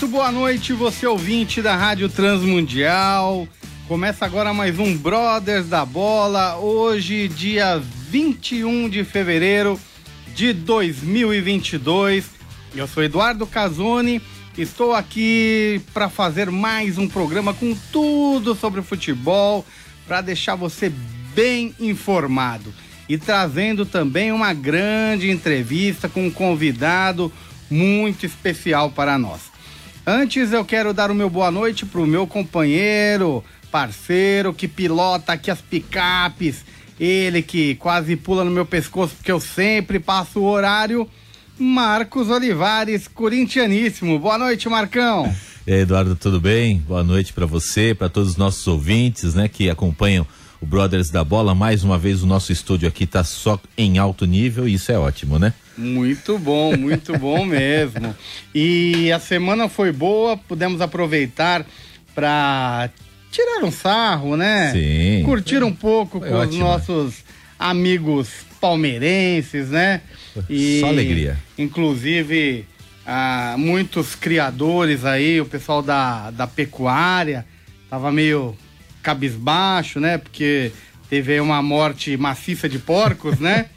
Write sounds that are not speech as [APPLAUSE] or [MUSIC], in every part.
Muito boa noite, você ouvinte da Rádio Transmundial. Começa agora mais um Brothers da Bola, hoje, dia 21 de fevereiro de 2022. Eu sou Eduardo Casoni, estou aqui para fazer mais um programa com tudo sobre futebol, para deixar você bem informado e trazendo também uma grande entrevista com um convidado muito especial para nós. Antes eu quero dar o meu boa noite para o meu companheiro, parceiro que pilota aqui as picapes, ele que quase pula no meu pescoço porque eu sempre passo o horário, Marcos Olivares, corintianíssimo. Boa noite, Marcão. E aí, Eduardo, tudo bem? Boa noite para você, para todos os nossos ouvintes, né, que acompanham o Brothers da Bola. Mais uma vez o nosso estúdio aqui tá só em alto nível e isso é ótimo, né? Muito bom, muito bom [LAUGHS] mesmo. E a semana foi boa, pudemos aproveitar para tirar um sarro, né? Sim. Curtir um pouco Foi com os nossos amigos palmeirenses, né? E, Só alegria. Inclusive, ah, muitos criadores aí, o pessoal da, da pecuária, tava meio cabisbaixo, né? Porque teve aí uma morte maciça de porcos, né? [LAUGHS]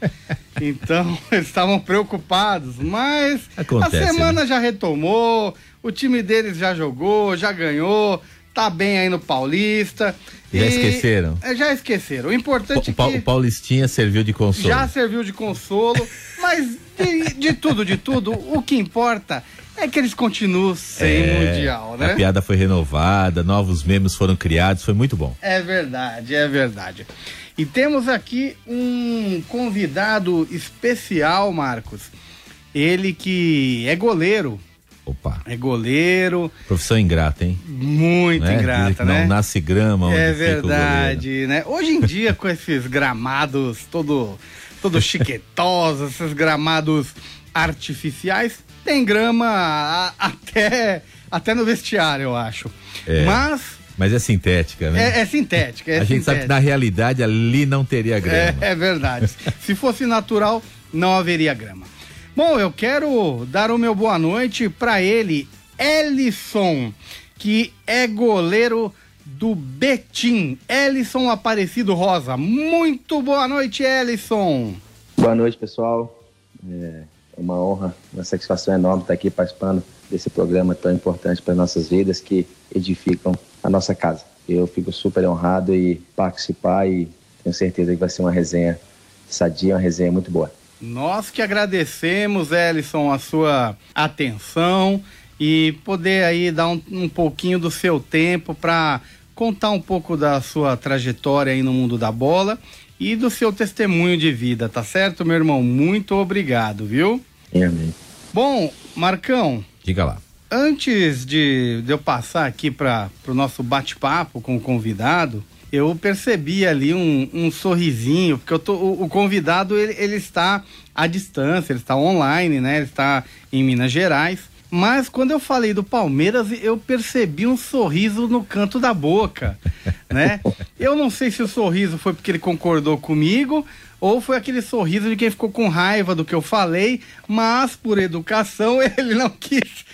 Então, [LAUGHS] eles estavam preocupados, mas Acontece, a semana né? já retomou, o time deles já jogou, já ganhou, tá bem aí no Paulista. Já esqueceram? É, já esqueceram. O importante O, Pa- é que o Paulistinha serviu de consolo. já serviu de consolo, mas de, de tudo, de tudo, o que importa é que eles continuam sem É, mundial, né? A piada foi renovada, novos memes foram criados, foi muito bom. É verdade, é verdade. E temos aqui um convidado especial, Marcos. Ele que é goleiro. Opa, É goleiro, profissão ingrata, hein? muito Né? Ingrata, que né? Não nasce grama É verdade, né? Hoje em dia, com esses gramados todo, todo [LAUGHS] chiquetosos, esses gramados artificiais, tem grama a- até, até no vestiário, eu acho. É, Mas Mas é sintética, né? é, é sintética. É a gente sabe que sintética. na realidade ali não teria grama. É, é verdade. [LAUGHS] Se fosse natural, não haveria grama. Bom, eu quero dar o meu boa noite para ele, Ellison, que é goleiro do Betim. Ellison Aparecido Rosa. Muito boa noite, Ellison. Boa noite, pessoal. É uma honra, uma satisfação enorme estar aqui participando desse programa tão importante para nossas vidas que edificam a nossa casa. Eu fico super honrado em participar e tenho certeza que vai ser uma resenha sadia, uma resenha muito boa. Nós que agradecemos, Ellison, a sua atenção e poder aí dar um, um pouquinho do seu tempo para contar um pouco da sua trajetória aí no mundo da bola e do seu testemunho de vida, tá certo, meu irmão? Muito obrigado, viu? Amém. Bom, Marcão, Diga lá. antes de, de eu passar aqui para o nosso bate-papo com o convidado, eu percebi ali um, um sorrisinho, porque eu tô, o, o convidado ele, ele está à distância, ele está online, né? Ele está em Minas Gerais. Mas quando eu falei do Palmeiras, eu percebi um sorriso no canto da boca, né? [LAUGHS] Eu não sei se o sorriso foi porque ele concordou comigo ou foi aquele sorriso de quem ficou com raiva do que eu falei, mas por educação [LAUGHS] ele não quis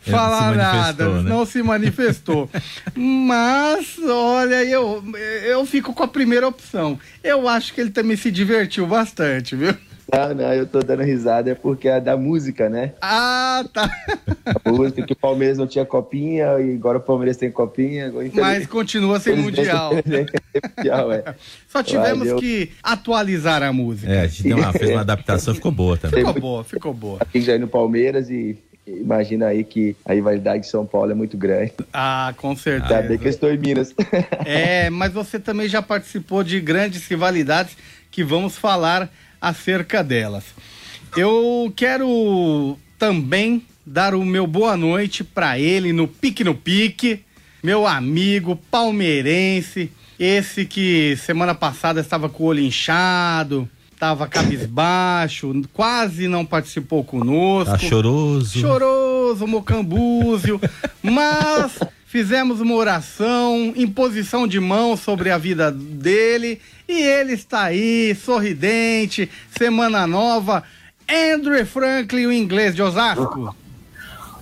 falar nada, né? não se manifestou. mas, olha, eu, eu fico com a primeira opção. Eu acho que ele também se divertiu bastante, viu? Não, não, eu tô dando risada é porque é da música, né? Ah, tá. A música que o Palmeiras não tinha copinha e agora o Palmeiras tem copinha. Mas continua sem mundial. [LAUGHS] mundial, é. Só tivemos Valeu. que atualizar a música. É, a gente deu uma, fez uma adaptação, ficou boa também. Ficou boa, ficou boa. Aqui já é no Palmeiras e imagina aí que a rivalidade de São Paulo é muito grande. Ah, com Ainda bem que certeza. eu estou em Minas. É, mas você também já participou de grandes rivalidades que vamos falar acerca delas. Eu quero também dar o meu boa noite para ele no Pique no Pique, meu amigo palmeirense, esse que semana passada estava com o olho inchado, estava cabisbaixo, quase não participou conosco. Tá choroso. Choroso, mocambúzio, mas fizemos uma oração, imposição de mão sobre a vida dele e ele está aí, sorridente, semana nova. Andrew Franklin, o inglês de Osasco.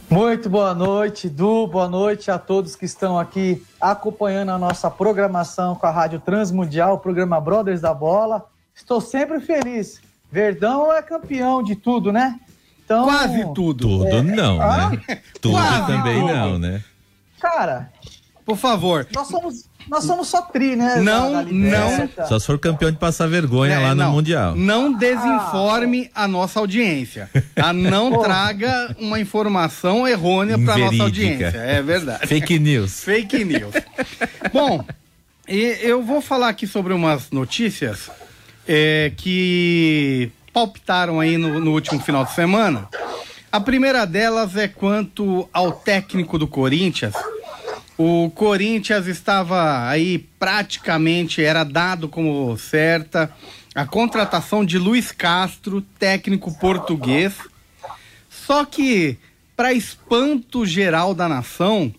Muito boa noite, Du. Boa noite a todos que estão aqui acompanhando a nossa programação com a Rádio Transmundial, o programa Brothers da Bola. Estou sempre feliz. Verdão é campeão de tudo, né? Então, Quase tudo. Tudo é... não, ah, né? [LAUGHS] Tudo Quase também tudo. não, né? Cara, por favor. Nós somos, nós somos só tri, né? Não, não. Só se for campeão de passar vergonha é, lá no não, Mundial. Não desinforme ah, a nossa audiência. Tá? Não [LAUGHS] traga uma informação errônea para nossa audiência. É verdade. Fake news. Fake news. Bom, eu vou falar aqui sobre umas notícias é, que palpitaram aí no, no último final de semana. A primeira delas é quanto ao técnico do Corinthians, o Corinthians estava aí praticamente, era dado como certa a contratação de Luiz Castro, técnico português. Só que, para espanto geral da nação,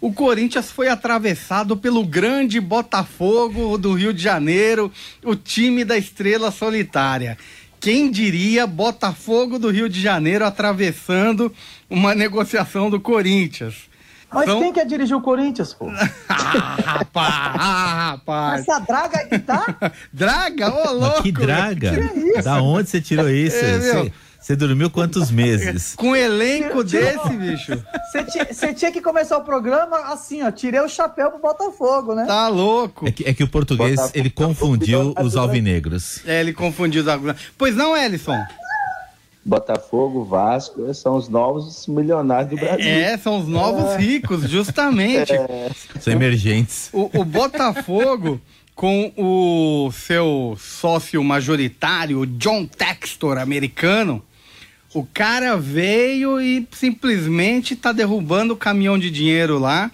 o Corinthians foi atravessado pelo grande Botafogo do Rio de Janeiro, o time da estrela solitária. Quem diria Botafogo do Rio de Janeiro atravessando uma negociação do Corinthians? Mas então... quem quer dirigir o Corinthians, pô? [LAUGHS] ah, rapaz, ah, rapaz. Essa draga aí tá? [LAUGHS] draga? Ô, louco! Mas que draga? Que isso? Da onde você tirou isso? É, você, você dormiu quantos meses? [LAUGHS] Com um elenco desse, bicho. Você tinha que começar o programa assim, ó. Tirei o chapéu pro Botafogo, né? Tá louco. É que, é que o português, Botafogo. ele confundiu os alvinegros. É, ele confundiu os alvinegros. Pois não, Ellison? Botafogo, Vasco, são os novos milionários do Brasil. É, são os novos é. ricos, justamente. É. São emergentes. O, o Botafogo, com o seu sócio majoritário, John Textor, americano, o cara veio e simplesmente está derrubando o caminhão de dinheiro lá.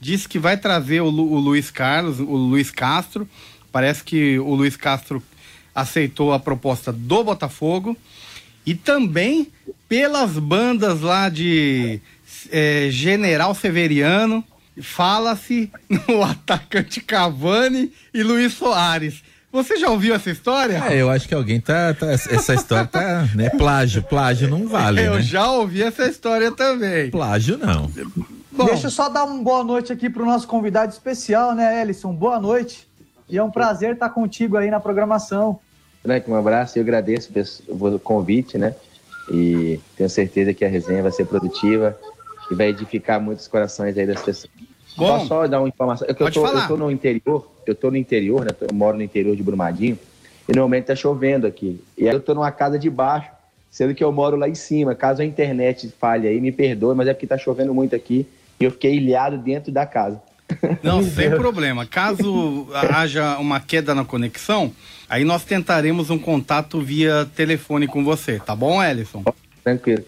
Disse que vai trazer o, Lu, o Luiz Carlos, o Luiz Castro. Parece que o Luiz Castro aceitou a proposta do Botafogo e também pelas bandas lá de é, General Severiano, fala-se [LAUGHS] no atacante Cavani e Luiz Soares. Você já ouviu essa história? É, eu acho que alguém tá. tá essa história tá. Né, plágio. Plágio não vale. Eu né? já ouvi essa história também. Plágio não. Bom, Deixa eu só dar uma boa noite aqui pro nosso convidado especial, né, Ellison? Boa noite. E é um prazer estar contigo aí na programação. Frank, um abraço e eu agradeço o convite, né? E tenho certeza que a resenha vai ser produtiva e vai edificar muitos corações aí das pessoas. Bom, Posso só dar uma informação? É eu, tô, eu tô no interior, eu tô no interior, né? Eu moro no interior de Brumadinho e normalmente tá chovendo aqui. E aí eu tô numa casa de baixo, sendo que eu moro lá em cima. Caso a internet falhe aí, me perdoe, mas é porque tá chovendo muito aqui e eu fiquei ilhado dentro da casa. Não, [LAUGHS] sem problema. Caso haja uma queda na conexão, aí nós tentaremos um contato via telefone com você, tá bom, Ellison? Tranquilo.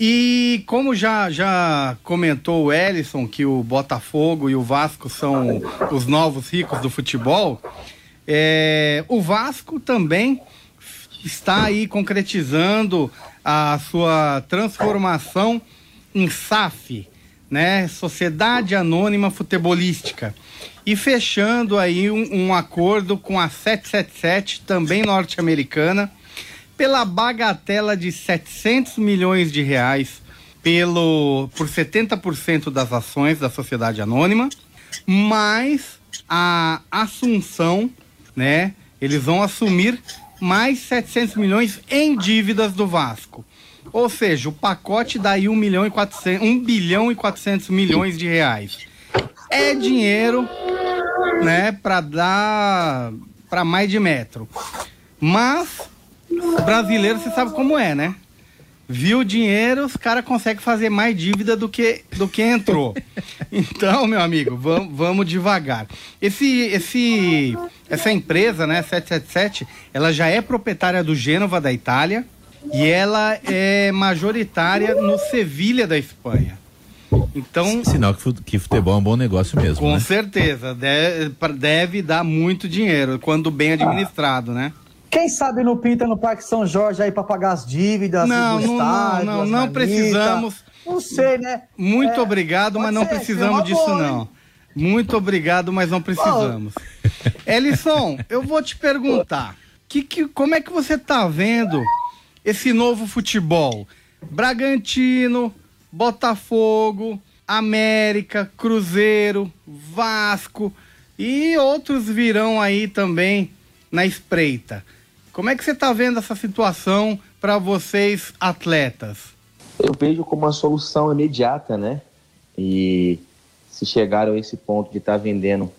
E como já, já comentou o Ellison que o Botafogo e o Vasco são os novos ricos do futebol, é, o Vasco também está aí concretizando a sua transformação em SAF, né? Sociedade Anônima Futebolística. E fechando aí um, um acordo com a 777, também norte-americana, pela bagatela de 700 milhões de reais pelo, por 70% das ações da Sociedade Anônima, mais a assunção, né? Eles vão assumir mais 700 milhões em dívidas do Vasco. Ou seja, o pacote dá aí 1 milhão e 400, 1 bilhão e 400 milhões de reais. É dinheiro, né, para dar para mais de metro. Mas brasileiro você sabe como é, né? viu o dinheiro, os caras conseguem fazer mais dívida do que, do que entrou. [LAUGHS] então, meu amigo, vamos, vamos devagar. Esse, esse, essa empresa, né, 777, ela já é proprietária do Gênova da Itália e ela é majoritária no Sevilha da Espanha. Então, Sinal que futebol é um bom negócio mesmo. Com né? certeza, deve, deve dar muito dinheiro quando bem administrado, ah. né? Quem sabe não pinta no Parque São Jorge aí para pagar as dívidas? Não, não, estádio, não, não, não precisamos. Não sei, né? Muito é, obrigado, mas não ser, precisamos disso, boa, não. Hein? Muito obrigado, mas não precisamos. [LAUGHS] Ellison, eu vou te perguntar: que, que, como é que você tá vendo esse novo futebol? Bragantino, Botafogo, América, Cruzeiro, Vasco e outros virão aí também na espreita. Como é que você está vendo essa situação para vocês, atletas? Eu vejo como uma solução imediata, né? E se chegaram a esse ponto de estar tá vendendo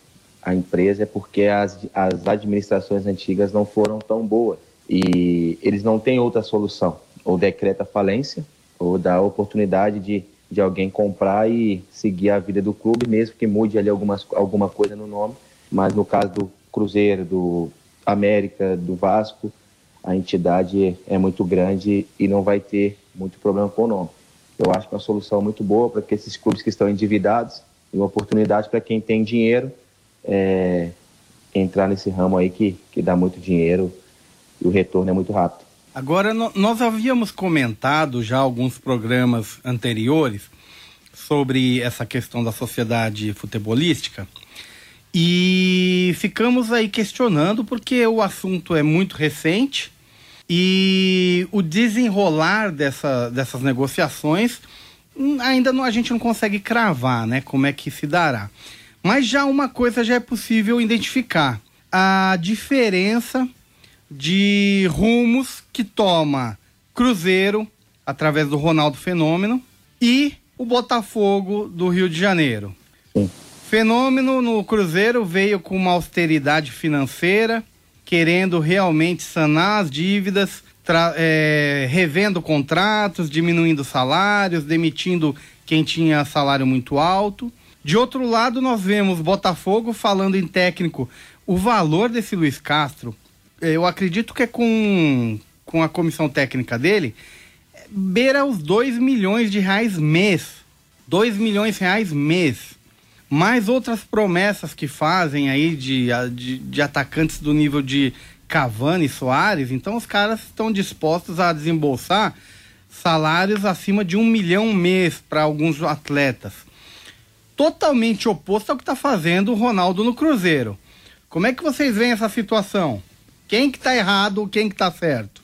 a empresa é porque as, as administrações antigas não foram tão boas. E eles não têm outra solução. Ou decreta falência, ou dá oportunidade de, de alguém comprar e seguir a vida do clube, mesmo que mude ali algumas, alguma coisa no nome. Mas no caso do Cruzeiro, do América, do Vasco, a entidade é muito grande e não vai ter muito problema com o nome. Eu acho que é uma solução muito boa para que esses clubes que estão endividados e uma oportunidade para quem tem dinheiro é, entrar nesse ramo aí que, que dá muito dinheiro e o retorno é muito rápido. Agora, nós havíamos comentado já alguns programas anteriores sobre essa questão da sociedade futebolística e ficamos aí questionando porque o assunto é muito recente e o desenrolar dessa, dessas negociações hum, ainda não, a gente não consegue cravar, né? Como é que se dará. Mas já uma coisa já é possível identificar: a diferença de rumos que toma Cruzeiro através do Ronaldo Fenômeno e o Botafogo do Rio de Janeiro. Sim. Fenômeno no Cruzeiro veio com uma austeridade financeira, querendo realmente sanar as dívidas, é, revendo contratos, diminuindo salários, demitindo quem tinha salário muito alto. De outro lado, nós vemos Botafogo falando em técnico. O valor desse Luiz Castro, eu acredito que é com, com a comissão técnica dele, beira os 2 milhões de reais mês. 2 milhões de reais mês mais outras promessas que fazem aí de, de, de atacantes do nível de Cavani e Soares, então os caras estão dispostos a desembolsar salários acima de um milhão mês para alguns atletas. Totalmente oposto ao que está fazendo o Ronaldo no Cruzeiro. Como é que vocês veem essa situação? Quem que está errado, quem que está certo?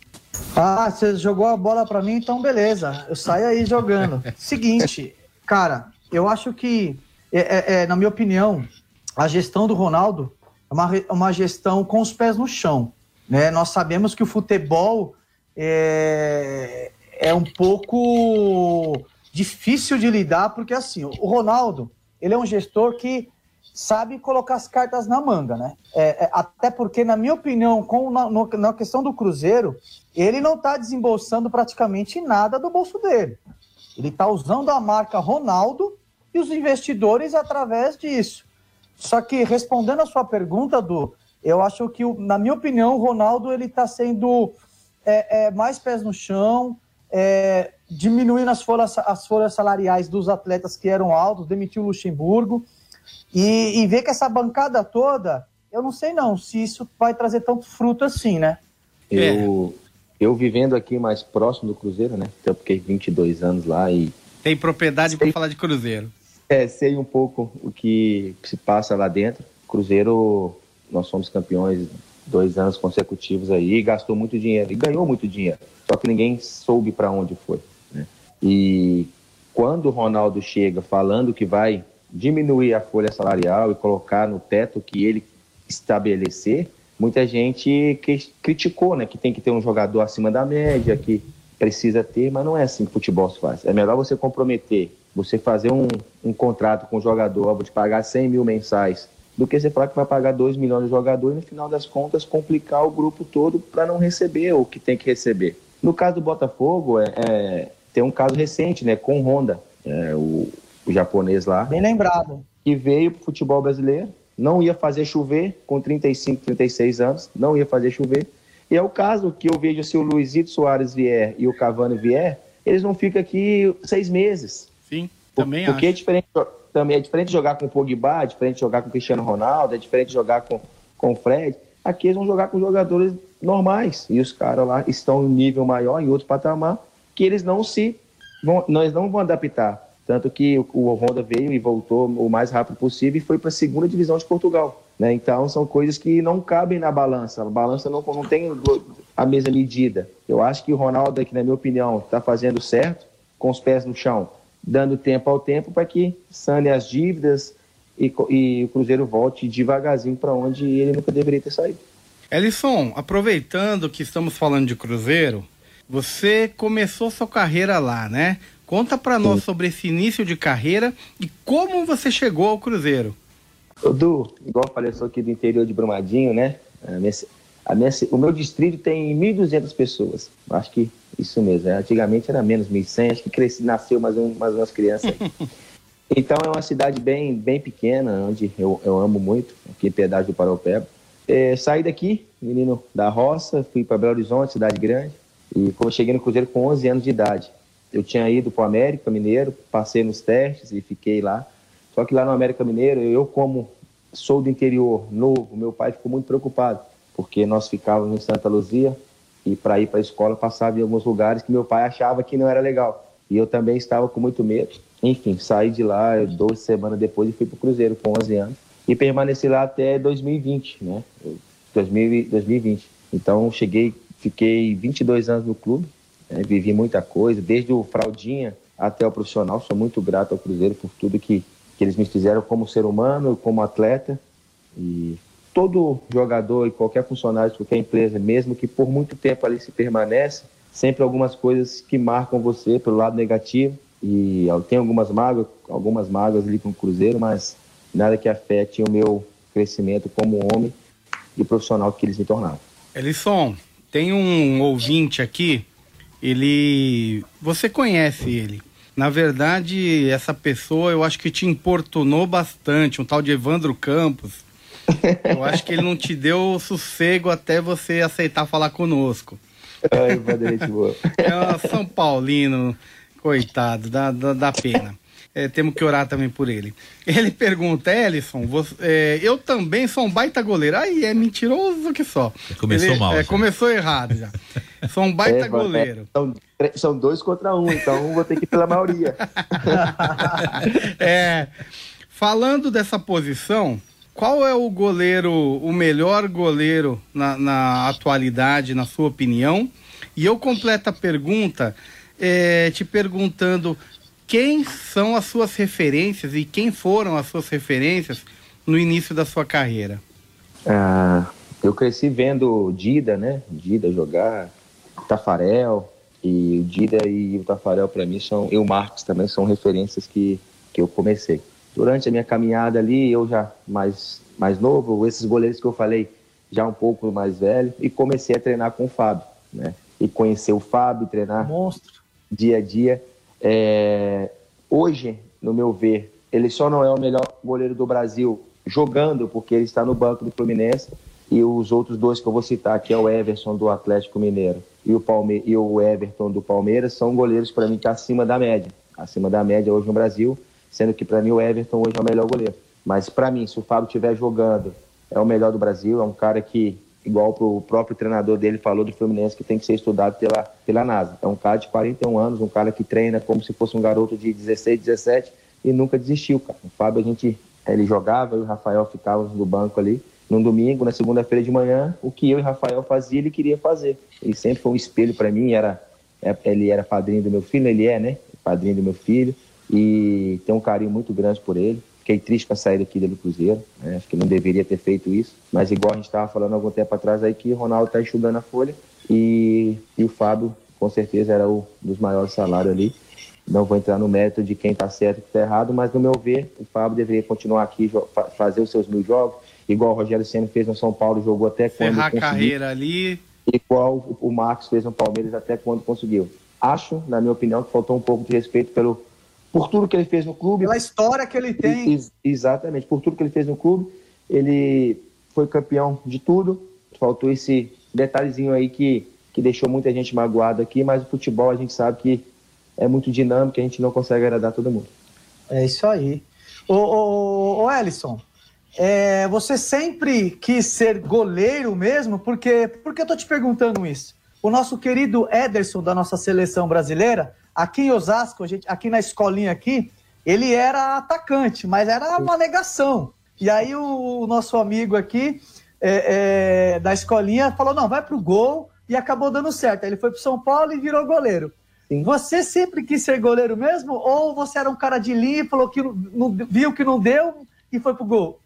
Ah, você jogou a bola para mim, então beleza. Eu saio aí jogando. [LAUGHS] Seguinte, cara, eu acho que é, é, é, na minha opinião, a gestão do Ronaldo é uma, uma gestão com os pés no chão. Né? Nós sabemos que o futebol é, é um pouco difícil de lidar, porque assim, o Ronaldo, ele é um gestor que sabe colocar as cartas na manga, né? É, é, até porque, na minha opinião, com, na, na questão do Cruzeiro, ele não está desembolsando praticamente nada do bolso dele. Ele está usando a marca Ronaldo e os investidores através disso. Só que respondendo a sua pergunta, Du, eu acho que, na minha opinião, o Ronaldo ele está sendo é, é, mais pés no chão, é, diminuindo as folhas, as folhas salariais dos atletas que eram altos, demitiu o Luxemburgo e, e ver que essa bancada toda, eu não sei não se isso vai trazer tanto fruto assim, né? Eu, eu vivendo aqui mais próximo do Cruzeiro, né? Eu fiquei 22 anos lá e tem propriedade para falar de Cruzeiro. É, sei um pouco o que se passa lá dentro. Cruzeiro, nós somos campeões dois anos consecutivos aí, gastou muito dinheiro e ganhou muito dinheiro. Só que ninguém soube para onde foi. Né? E quando o Ronaldo chega falando que vai diminuir a folha salarial e colocar no teto que ele estabelecer, muita gente que criticou, né, que tem que ter um jogador acima da média, que precisa ter, mas não é assim que futebol se faz. É melhor você comprometer você fazer um, um contrato com o jogador, vou te pagar 100 mil mensais, do que você falar que vai pagar 2 milhões de jogador e no final das contas complicar o grupo todo para não receber o que tem que receber. No caso do Botafogo, é, é tem um caso recente, né, com Honda, é, o, o japonês lá. Bem lembrado. Que veio pro futebol brasileiro, não ia fazer chover com 35, 36 anos, não ia fazer chover. E é o caso que eu vejo se o Luizito Soares vier e o Cavani vier, eles não ficam aqui seis meses. Também Porque acho. é diferente, também é diferente jogar com o Pogba, é diferente jogar com o Cristiano Ronaldo, é diferente jogar com, com o Fred. Aqui eles vão jogar com jogadores normais. E os caras lá estão em um nível maior, em outro patamar, que eles não se. Vão, nós não vão adaptar. Tanto que o, o Honda veio e voltou o mais rápido possível e foi para a segunda divisão de Portugal. Né? Então são coisas que não cabem na balança. A balança não, não tem a mesma medida. Eu acho que o Ronaldo, aqui, na minha opinião, está fazendo certo, com os pés no chão, dando tempo ao tempo para que sane as dívidas e, e o Cruzeiro volte devagarzinho para onde ele nunca deveria ter saído. Elisson, aproveitando que estamos falando de Cruzeiro, você começou sua carreira lá, né? Conta para nós sobre esse início de carreira e como você chegou ao Cruzeiro. Du, igual falei, eu sou aqui do interior de Brumadinho, né? A minha, a minha, o meu distrito tem 1.200 pessoas. Acho que isso mesmo. Né? Antigamente era menos 1.100, acho que cresci, nasceu mais, um, mais umas crianças aí. [LAUGHS] então é uma cidade bem, bem pequena, onde eu, eu amo muito, aqui em Piedade do Paraupeba. É, saí daqui, menino da roça, fui para Belo Horizonte, cidade grande, e cheguei no Cruzeiro com 11 anos de idade. Eu tinha ido para o América Mineiro, passei nos testes e fiquei lá. Só que lá no América Mineiro, eu como sou do interior, novo, meu pai ficou muito preocupado, porque nós ficávamos em Santa Luzia e para ir para a escola passava em alguns lugares que meu pai achava que não era legal. E eu também estava com muito medo. Enfim, saí de lá 12 semanas depois e fui para o Cruzeiro com 11 anos. E permaneci lá até 2020, né? 2020. Então, cheguei, fiquei 22 anos no clube, né? vivi muita coisa, desde o fraldinha até o profissional. Sou muito grato ao Cruzeiro por tudo que, que eles me fizeram como ser humano, como atleta. E todo jogador e qualquer funcionário de qualquer empresa, mesmo que por muito tempo ali se permanece, sempre algumas coisas que marcam você pelo lado negativo. E tem algumas mágoas, algumas mágoas ali com o Cruzeiro, mas nada que afete o meu crescimento como homem e profissional que eles me tornaram. Elisson, tem um ouvinte aqui, ele. Você conhece ele. Na verdade, essa pessoa eu acho que te importunou bastante, um tal de Evandro Campos. Eu acho que ele não te deu sossego até você aceitar falar conosco. Ai, Vanderlei, boa. É São Paulino, coitado, dá, dá, dá pena. É, temos que orar também por ele. Ele pergunta, Ellison, você, é, eu também sou um baita goleiro. Aí é mentiroso que só. Começou ele, mal. É, já. começou errado já. Sou um baita É, goleiro. São, são dois contra um, então vou ter que ir pela maioria. [LAUGHS] é, falando dessa posição, qual é o goleiro, o melhor goleiro na, na atualidade, na sua opinião? E eu completo a pergunta é, te perguntando quem são as suas referências e quem foram as suas referências no início da sua carreira? Ah, eu cresci vendo Dida, né? Dida jogar, Tafarel, e o Dida e o Tafarel para mim são, e o Marcos também são referências que, que eu comecei. Durante a minha caminhada ali, eu já mais, mais novo, esses goleiros que eu falei, já um pouco mais velho, e comecei a treinar com o Fábio, né? E conhecer o Fábio, treinar Monstro. dia a dia. É, hoje, no meu ver, ele só não é o melhor goleiro do Brasil jogando, porque ele está no banco do Fluminense. E os outros dois que eu vou citar, que é o Everson do Atlético Mineiro e o, Palme e o Everton do Palmeiras, são goleiros para mim que acima da média. Acima da média hoje no Brasil, sendo que para mim o Everton hoje é o melhor goleiro. Mas para mim, se o Fábio estiver jogando, é o melhor do Brasil, é um cara que igual o próprio treinador dele falou do Fluminense, que tem que ser estudado pela, pela NASA. É um cara de 41 anos, um cara que treina como se fosse um garoto de 16, 17 e nunca desistiu, cara. O Fábio, a gente, ele jogava, eu e o Rafael ficávamos no banco ali. No domingo, na segunda-feira de manhã, o que eu e o Rafael fazia, ele queria fazer. Ele sempre foi um espelho para mim, era, ele era padrinho do meu filho, ele é, né? Padrinho do meu filho. E tem um carinho muito grande por ele. Fiquei triste com a saída aqui dele do Cruzeiro, né? acho que não deveria ter feito isso, mas igual a gente estava falando algum tempo atrás aí que o Ronaldo está enxugando a folha e, e o Fábio com certeza era o dos maiores salários ali. Não vou entrar no mérito de quem está certo e quem está errado, mas no meu ver, o Fábio deveria continuar aqui, fazer os seus mil jogos, igual o Rogério Senna fez no São Paulo, jogou até quando Ferrar conseguiu. carreira ali. igual o Marcos fez no Palmeiras até quando conseguiu. Acho, na minha opinião, que faltou um pouco de respeito pelo, por tudo que ele fez no clube. Pela história que ele tem. Ex exatamente, por tudo que ele fez no clube. Ele foi campeão de tudo. Faltou esse detalhezinho aí que, que deixou muita gente magoada aqui, mas o futebol a gente sabe que é muito dinâmico, a gente não consegue agradar todo mundo. É isso aí. Ô, ô, ô Ellison, é, você sempre quis ser goleiro mesmo? Porque, por que eu tô te perguntando isso? O nosso querido Ederson da nossa seleção brasileira, aqui em Osasco, gente, aqui na escolinha aqui, ele era atacante, mas era uma negação. E aí o, o nosso amigo aqui é, é, da escolinha falou: não, vai pro gol e acabou dando certo. Aí ele foi pro São Paulo e virou goleiro. Sim. Você sempre quis ser goleiro mesmo? Ou você era um cara de linha falou que não, viu que não deu e foi pro gol?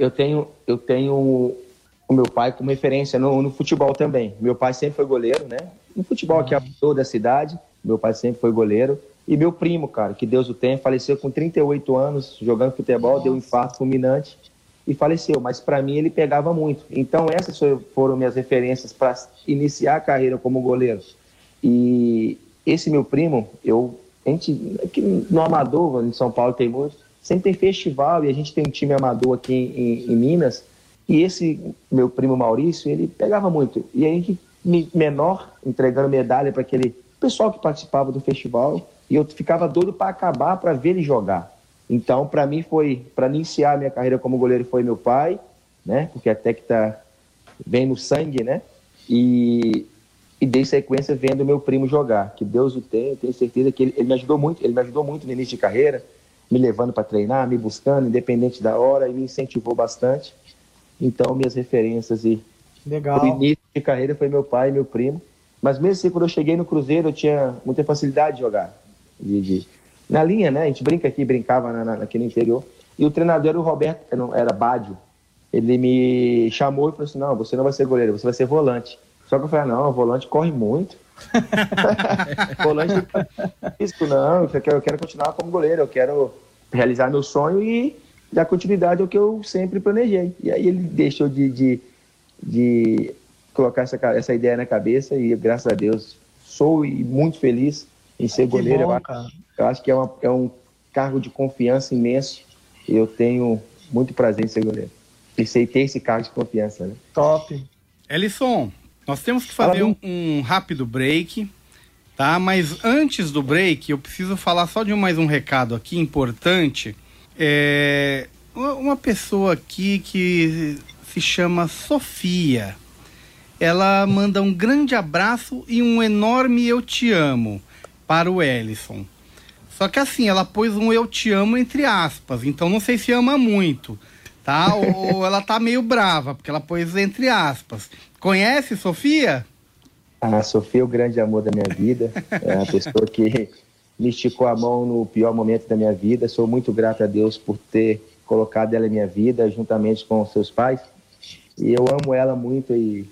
Eu tenho, eu tenho o meu pai como referência no, no futebol também. Meu pai sempre foi goleiro, né? No futebol aqui é toda a cidade, meu pai sempre foi goleiro. E meu primo, cara, que Deus o tenha, faleceu com 38 anos jogando futebol, Nossa. deu um infarto fulminante e faleceu. Mas para mim ele pegava muito. Então essas foram minhas referências para iniciar a carreira como goleiro. E esse meu primo, eu, a gente, aqui no Amador, em São Paulo tem muito, sempre tem festival e a gente tem um time amador aqui em, em, em Minas. E esse meu primo Maurício, ele pegava muito. E a gente, menor, entregando medalha para aquele pessoal que participava do festival. E eu ficava doido para acabar, para ver ele jogar. Então, para mim foi, para iniciar a minha carreira como goleiro foi meu pai, né? Porque até que tá bem no sangue, né? E e dei sequência vendo meu primo jogar. Que Deus o tenha, tenho certeza que ele, ele, me ajudou muito, ele me ajudou muito no início de carreira, me levando para treinar, me buscando, independente da hora, e me incentivou bastante. Então, minhas referências e Legal. o início de carreira foi meu pai e meu primo. Mas mesmo assim, quando eu cheguei no Cruzeiro, eu tinha muita facilidade de jogar. De, de... Na linha, né? A gente brinca aqui, brincava na, na, naquele interior. E o treinador era o Roberto, era Bádio. Ele me chamou e falou assim: não, você não vai ser goleiro, você vai ser volante. Só que eu falei, não, o volante corre muito. [LAUGHS] [LAUGHS] volante risco, não, eu quero, eu quero continuar como goleiro, eu quero realizar meu sonho e dar continuidade ao que eu sempre planejei. E aí ele deixou de, de, de colocar essa, essa ideia na cabeça e graças a Deus sou e muito feliz em ser goleiro. Bom, eu, acho, eu, acho, que é, uma, é um cargo de confiança imenso e eu tenho muito prazer em ser goleiro. E ter esse cargo de confiança. Né? Top. Elisson, nós temos que fazer um, um, rápido break, tá? Mas antes do break, eu preciso falar só de mais um recado aqui importante. É uma pessoa aqui que se chama Sofia. Ela manda um grande abraço e um enorme eu te amo para o Ellison. Só que assim, ela pôs um eu te amo entre aspas, então não sei se ama muito, tá? [LAUGHS] Ou ela tá meio brava, porque ela pôs entre aspas. Conhece Sofia? A Sofia é o grande amor da minha vida. É a pessoa que me esticou a mão no pior momento da minha vida. Sou muito grato a Deus por ter colocado ela em minha vida, juntamente com seus pais. E eu amo ela muito e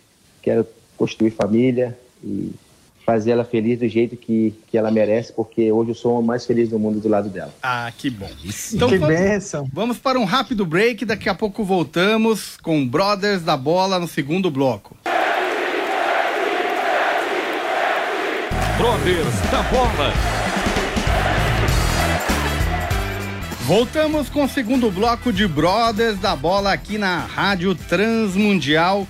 quero construir família e fazer ela feliz do jeito que, que ela merece, porque hoje eu sou o mais feliz do mundo do lado dela. Ah, que bom. Então, que vamos, bênção. Vamos para um rápido break, daqui a pouco voltamos com Brothers da Bola no segundo bloco. Brothers da Bola. Voltamos com o segundo bloco de Brothers da Bola aqui na Rádio Transmundial.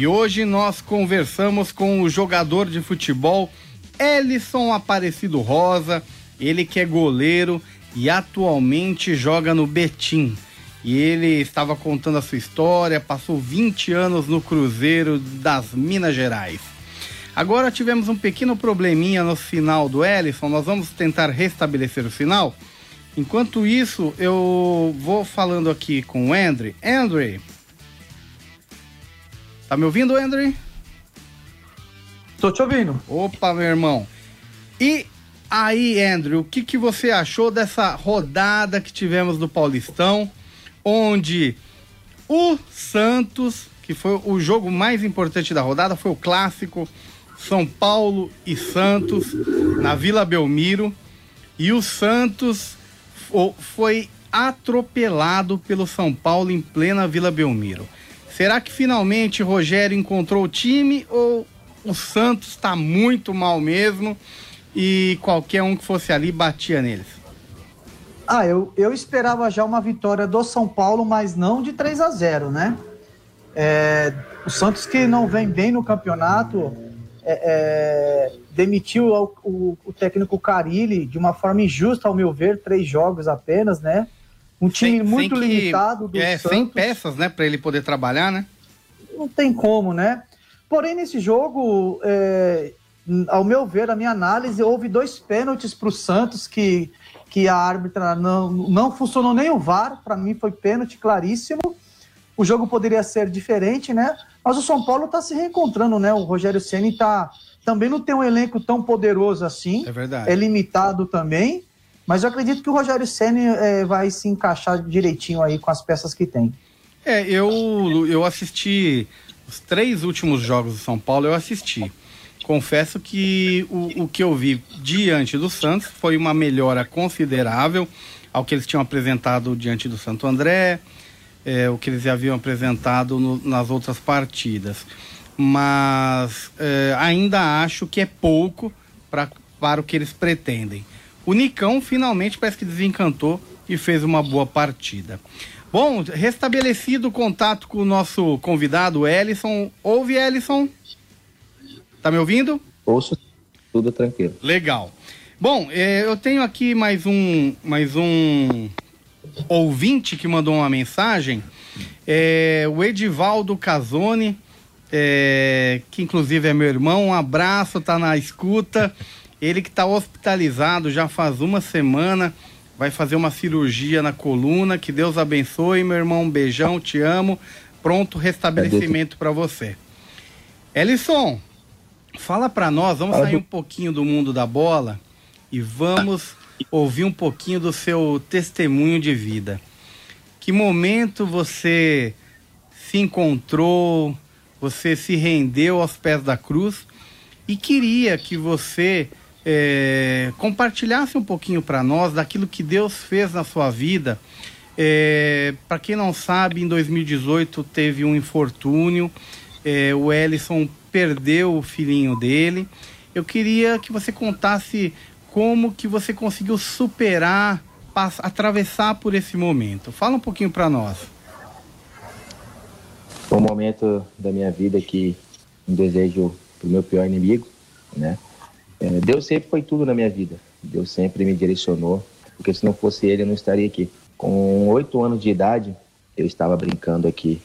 E hoje nós conversamos com o jogador de futebol Ellison Aparecido Rosa, ele que é goleiro e atualmente joga no Betim. E ele estava contando a sua história, passou 20 anos no Cruzeiro das Minas Gerais. Agora tivemos um pequeno probleminha no final do Ellison, nós vamos tentar restabelecer o final. Enquanto isso, eu vou falando aqui com o Andre. Andre, Tá me ouvindo, André? Tô te ouvindo. Opa, meu irmão. E aí, Andrew, o que, que você achou dessa rodada que tivemos do Paulistão, onde o Santos, que foi o jogo mais importante da rodada, foi o clássico São Paulo e Santos na Vila Belmiro, e o Santos foi atropelado pelo São Paulo em plena Vila Belmiro. Será que finalmente Rogério encontrou o time ou o Santos está muito mal mesmo e qualquer um que fosse ali batia neles. Ah, eu, eu esperava já uma vitória do São Paulo, mas não de 3 a 0 né? É, o Santos que não vem bem no campeonato é, é, demitiu o, o, o, técnico Carilli de uma forma injusta, ao meu ver, três jogos apenas, né? Um time sem, muito sem que, limitado do é, Santos. Sem peças, né, para ele poder trabalhar, né? Não tem como, né? Porém, nesse jogo, é, ao meu ver, a minha análise, houve dois pênaltis para o Santos que, que a árbitra não, não funcionou nem o VAR, para mim foi pênalti claríssimo. O jogo poderia ser diferente, né? Mas o São Paulo está se reencontrando, né? O Rogério Ceni tá também não tem um elenco tão poderoso assim. É verdade. É limitado também. Mas eu acredito que o Rogério Ceni é, vai se encaixar direitinho aí com as peças que tem. É, eu, eu assisti os três últimos jogos do São Paulo, eu assisti. Confesso que o, o que eu vi diante do Santos foi uma melhora considerável ao que eles tinham apresentado diante do Santo André, é, o que eles haviam apresentado no, nas outras partidas. Mas é, ainda acho que é pouco pra, para o que eles pretendem. O Nicão finalmente parece que desencantou e fez uma boa partida. Bom, restabelecido o contato com o nosso convidado, Ellison. Ouve, Ellison? Tá me ouvindo? Ouço, tudo tranquilo. Legal. Bom, é, eu tenho aqui mais um, mais um ouvinte que mandou uma mensagem, é, o Edivaldo Casoni, é, que inclusive é meu irmão, um abraço, tá na escuta. Ele que está hospitalizado já faz uma semana, vai fazer uma cirurgia na coluna. Que Deus abençoe, meu irmão. Um beijão, te amo. Pronto restabelecimento para você. Ellison, fala para nós, vamos sair um pouquinho do mundo da bola e vamos ouvir um pouquinho do seu testemunho de vida. Que momento você se encontrou, você se rendeu aos pés da cruz e queria que você é, compartilhasse um pouquinho para nós daquilo que Deus fez na sua vida. É, para quem não sabe, em 2018 teve um infortúnio, é, o Ellison perdeu o filhinho dele. Eu queria que você contasse como que você conseguiu superar, passar, atravessar por esse momento. Fala um pouquinho para nós. Foi um momento da minha vida que um desejo para o meu pior inimigo, né? É, Deus sempre foi tudo na minha vida. Deus sempre me direcionou, porque se não fosse Ele eu não estaria aqui. Com oito anos de idade, eu estava brincando aqui,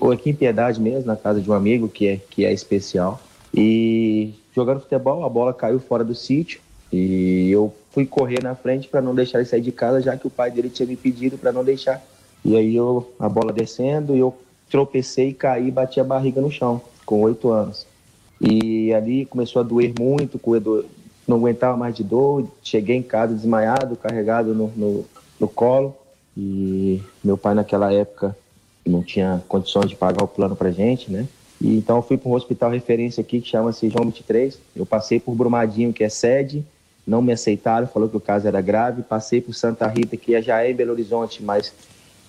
ou aqui em Piedade mesmo, na casa de um amigo que é, que é especial. E jogando futebol, a bola caiu fora do sítio e eu fui correr na frente para não deixar ele sair de casa, já que o pai dele tinha me pedido para não deixar. E aí eu, a bola descendo, eu tropecei, caí e bati a barriga no chão, com oito anos. E ali começou a doer muito, não aguentava mais de dor. Cheguei em casa desmaiado, carregado no, no, no colo. E meu pai naquela época não tinha condições de pagar o plano pra gente, né? E então eu fui para um hospital referência aqui que chama-se João 23. Eu passei por Brumadinho, que é sede, não me aceitaram, falou que o caso era grave. Passei por Santa Rita, que já é em Belo Horizonte, mas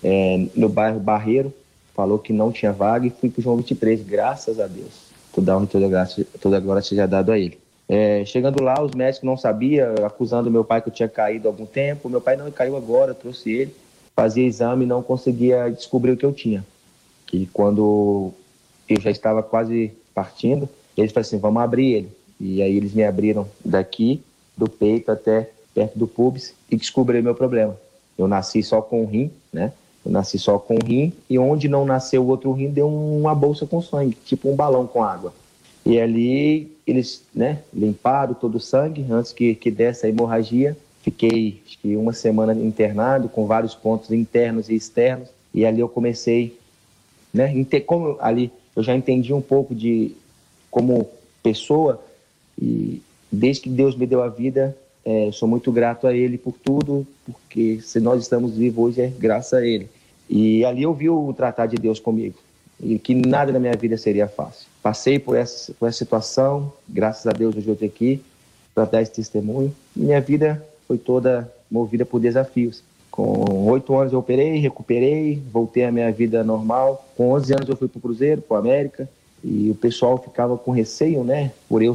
é, no bairro Barreiro, falou que não tinha vaga e fui para o João 23, graças a Deus. Toda honra e toda, graça, toda glória seja dado a ele. É, chegando lá, os médicos não sabiam, acusando meu pai que eu tinha caído há algum tempo. Meu pai não caiu agora, trouxe ele, fazia exame e não conseguia descobrir o que eu tinha. E quando eu já estava quase partindo, eles falaram assim, vamos abrir ele. E aí eles me abriram daqui do peito até perto do pubis e descobri meu problema. Eu nasci só com um rim, né? Eu nasci só com um rim e onde não nasceu o outro rim deu uma bolsa com sangue, tipo um balão com água. E ali eles, né, limparam todo o sangue antes que, que desse a hemorragia. Fiquei acho que uma semana internado com vários pontos internos e externos. E ali eu comecei, né, como ali eu já entendi um pouco de como pessoa e desde que Deus me deu a vida, é, sou muito grato a Ele por tudo, porque se nós estamos vivos hoje é graças a Ele. E ali eu vi o tratar de Deus comigo, e que nada na minha vida seria fácil. Passei por essa, por essa situação, graças a Deus hoje eu estou aqui para dar esse testemunho. Minha vida foi toda movida por desafios. Com oito anos eu operei, recuperei, voltei à minha vida normal. Com 11 anos eu fui para o Cruzeiro, para o América. e o pessoal ficava com receio, né, por eu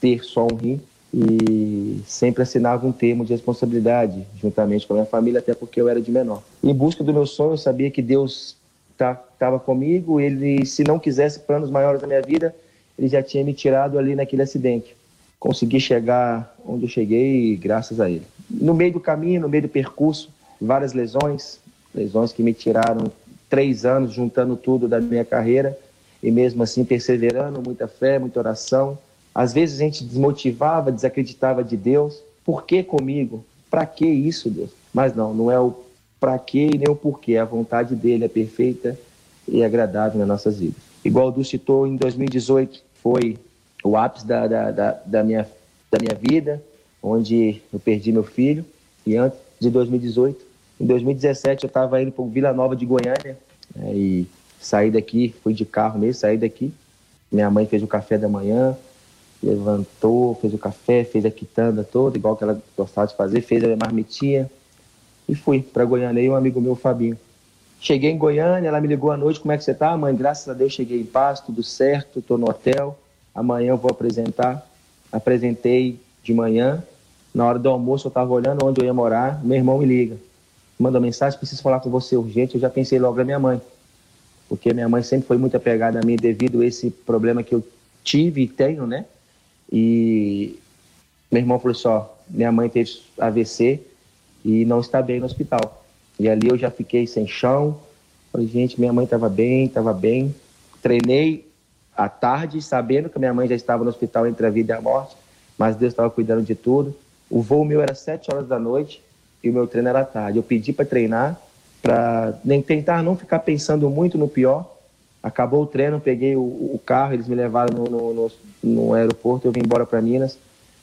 ter só um rim e sempre assinava um termo de responsabilidade juntamente com a minha família, até porque eu era de menor. Em busca do meu sonho, eu sabia que Deus estava tá, comigo, ele, se não quisesse planos maiores da minha vida, ele já tinha me tirado ali naquele acidente. Consegui chegar onde eu cheguei graças a ele. No meio do caminho, no meio do percurso, várias lesões, lesões que me tiraram três anos juntando tudo da minha carreira e mesmo assim perseverando, muita fé, muita oração. Às vezes a gente desmotivava, desacreditava de Deus. Por que comigo? Para que isso, Deus? Mas não, não é o para que e nem o porquê. A vontade dele é perfeita e agradável nas nossas vidas. Igual o Du citou, em 2018 foi o ápice da, da, da, da, minha, da minha vida, onde eu perdi meu filho. E antes de 2018, em 2017 eu estava indo para Vila Nova de Goiânia né, e saí daqui, fui de carro mesmo, saí daqui. Minha mãe fez o café da manhã, levantou, fez o café, fez a quitanda toda, igual que ela gostava de fazer, fez a marmitinha e fui para Goiânia. E um amigo meu, Fabinho. Cheguei em Goiânia, ela me ligou à noite, como é que você tá, mãe? Graças a Deus cheguei em paz, tudo certo, tô no hotel. Amanhã eu vou apresentar. Apresentei de manhã. Na hora do almoço eu estava olhando onde eu ia morar, meu irmão me liga. Manda mensagem, preciso falar com você urgente. Eu já pensei logo na minha mãe. Porque minha mãe sempre foi muito apegada a mim devido a esse problema que eu tive e tenho, né? E meu irmão falou só, minha mãe teve AVC e não está bem no hospital. E ali eu já fiquei sem chão. Falei, gente, minha mãe estava bem, estava bem. Treinei à tarde, sabendo que minha mãe já estava no hospital entre a vida e a morte, mas Deus estava cuidando de tudo. O voo meu era sete horas da noite e o meu treino era à tarde. Eu pedi para treinar, para nem tentar não ficar pensando muito no pior. Acabou o treino, peguei o, o carro, eles me levaram no, no, no, no aeroporto, eu vim embora para Minas.